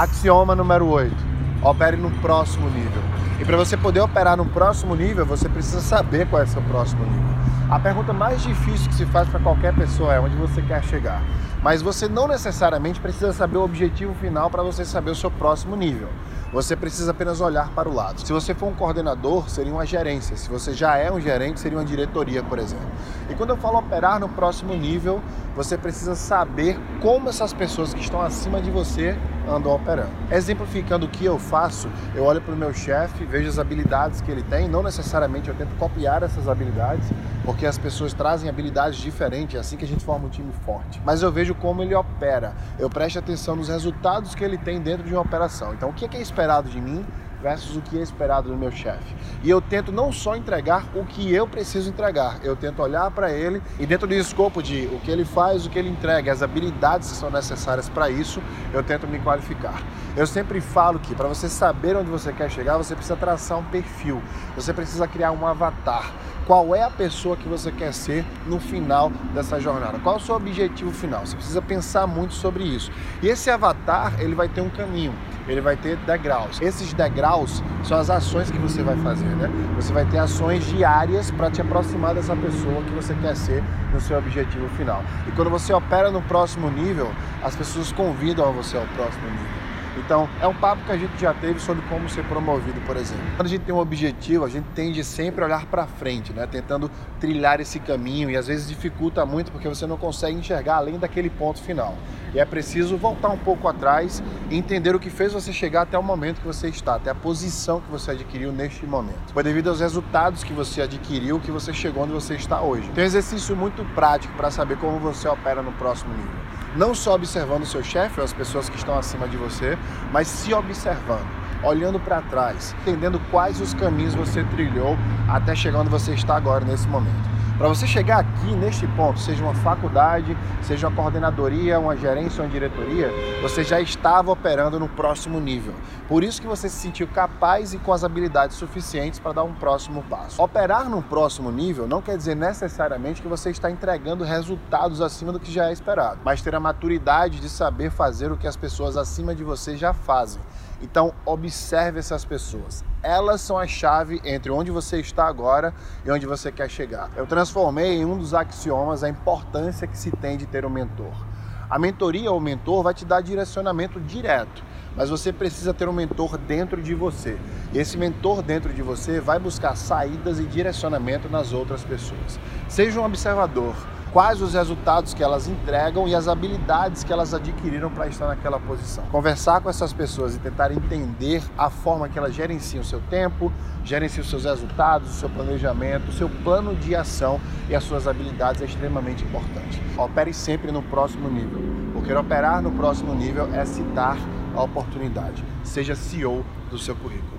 Axioma número 8. Opere no próximo nível. E para você poder operar no próximo nível, você precisa saber qual é o seu próximo nível. A pergunta mais difícil que se faz para qualquer pessoa é onde você quer chegar. Mas você não necessariamente precisa saber o objetivo final para você saber o seu próximo nível. Você precisa apenas olhar para o lado. Se você for um coordenador, seria uma gerência. Se você já é um gerente, seria uma diretoria, por exemplo. E quando eu falo operar no próximo nível, você precisa saber como essas pessoas que estão acima de você andam operando. Exemplificando o que eu faço, eu olho para o meu chefe, vejo as habilidades que ele tem, não necessariamente eu tento copiar essas habilidades, porque as pessoas trazem habilidades diferentes, é assim que a gente forma um time forte. Mas eu vejo como ele opera, eu presto atenção nos resultados que ele tem dentro de uma operação. Então, o que é esperado de mim versus o que é esperado do meu chefe. E eu tento não só entregar o que eu preciso entregar, eu tento olhar para ele e dentro do escopo de o que ele faz, o que ele entrega, as habilidades que são necessárias para isso, eu tento me qualificar. Eu sempre falo que para você saber onde você quer chegar, você precisa traçar um perfil, você precisa criar um avatar. Qual é a pessoa que você quer ser no final dessa jornada? Qual é o seu objetivo final? Você precisa pensar muito sobre isso. E esse avatar, ele vai ter um caminho ele vai ter degraus. Esses degraus são as ações que você vai fazer, né? Você vai ter ações diárias para te aproximar dessa pessoa que você quer ser no seu objetivo final. E quando você opera no próximo nível, as pessoas convidam você ao próximo nível. Então, é um papo que a gente já teve sobre como ser promovido, por exemplo. Quando a gente tem um objetivo, a gente tende sempre a olhar para frente, né? tentando trilhar esse caminho e às vezes dificulta muito porque você não consegue enxergar além daquele ponto final. E é preciso voltar um pouco atrás e entender o que fez você chegar até o momento que você está, até a posição que você adquiriu neste momento. Foi devido aos resultados que você adquiriu que você chegou onde você está hoje. Tem um exercício muito prático para saber como você opera no próximo nível. Não só observando o seu chefe ou as pessoas que estão acima de você, mas se observando, olhando para trás, entendendo quais os caminhos você trilhou até chegar onde você está agora nesse momento. Para você chegar aqui neste ponto, seja uma faculdade, seja uma coordenadoria, uma gerência uma diretoria, você já estava operando no próximo nível. Por isso que você se sentiu capaz e com as habilidades suficientes para dar um próximo passo. Operar no próximo nível não quer dizer necessariamente que você está entregando resultados acima do que já é esperado, mas ter a maturidade de saber fazer o que as pessoas acima de você já fazem. Então, observe essas pessoas. Elas são a chave entre onde você está agora e onde você quer chegar. Eu transformei em um dos axiomas a importância que se tem de ter um mentor. A mentoria ou mentor vai te dar direcionamento direto, mas você precisa ter um mentor dentro de você. E esse mentor dentro de você vai buscar saídas e direcionamento nas outras pessoas. Seja um observador, quais os resultados que elas entregam e as habilidades que elas adquiriram para estar naquela posição. Conversar com essas pessoas e tentar entender a forma que elas gerenciam o seu tempo, gerenciam os seus resultados, o seu planejamento, o seu plano de ação e as suas habilidades é extremamente importante. Opere sempre no próximo nível, porque operar no próximo nível é citar a oportunidade. Seja CEO do seu currículo.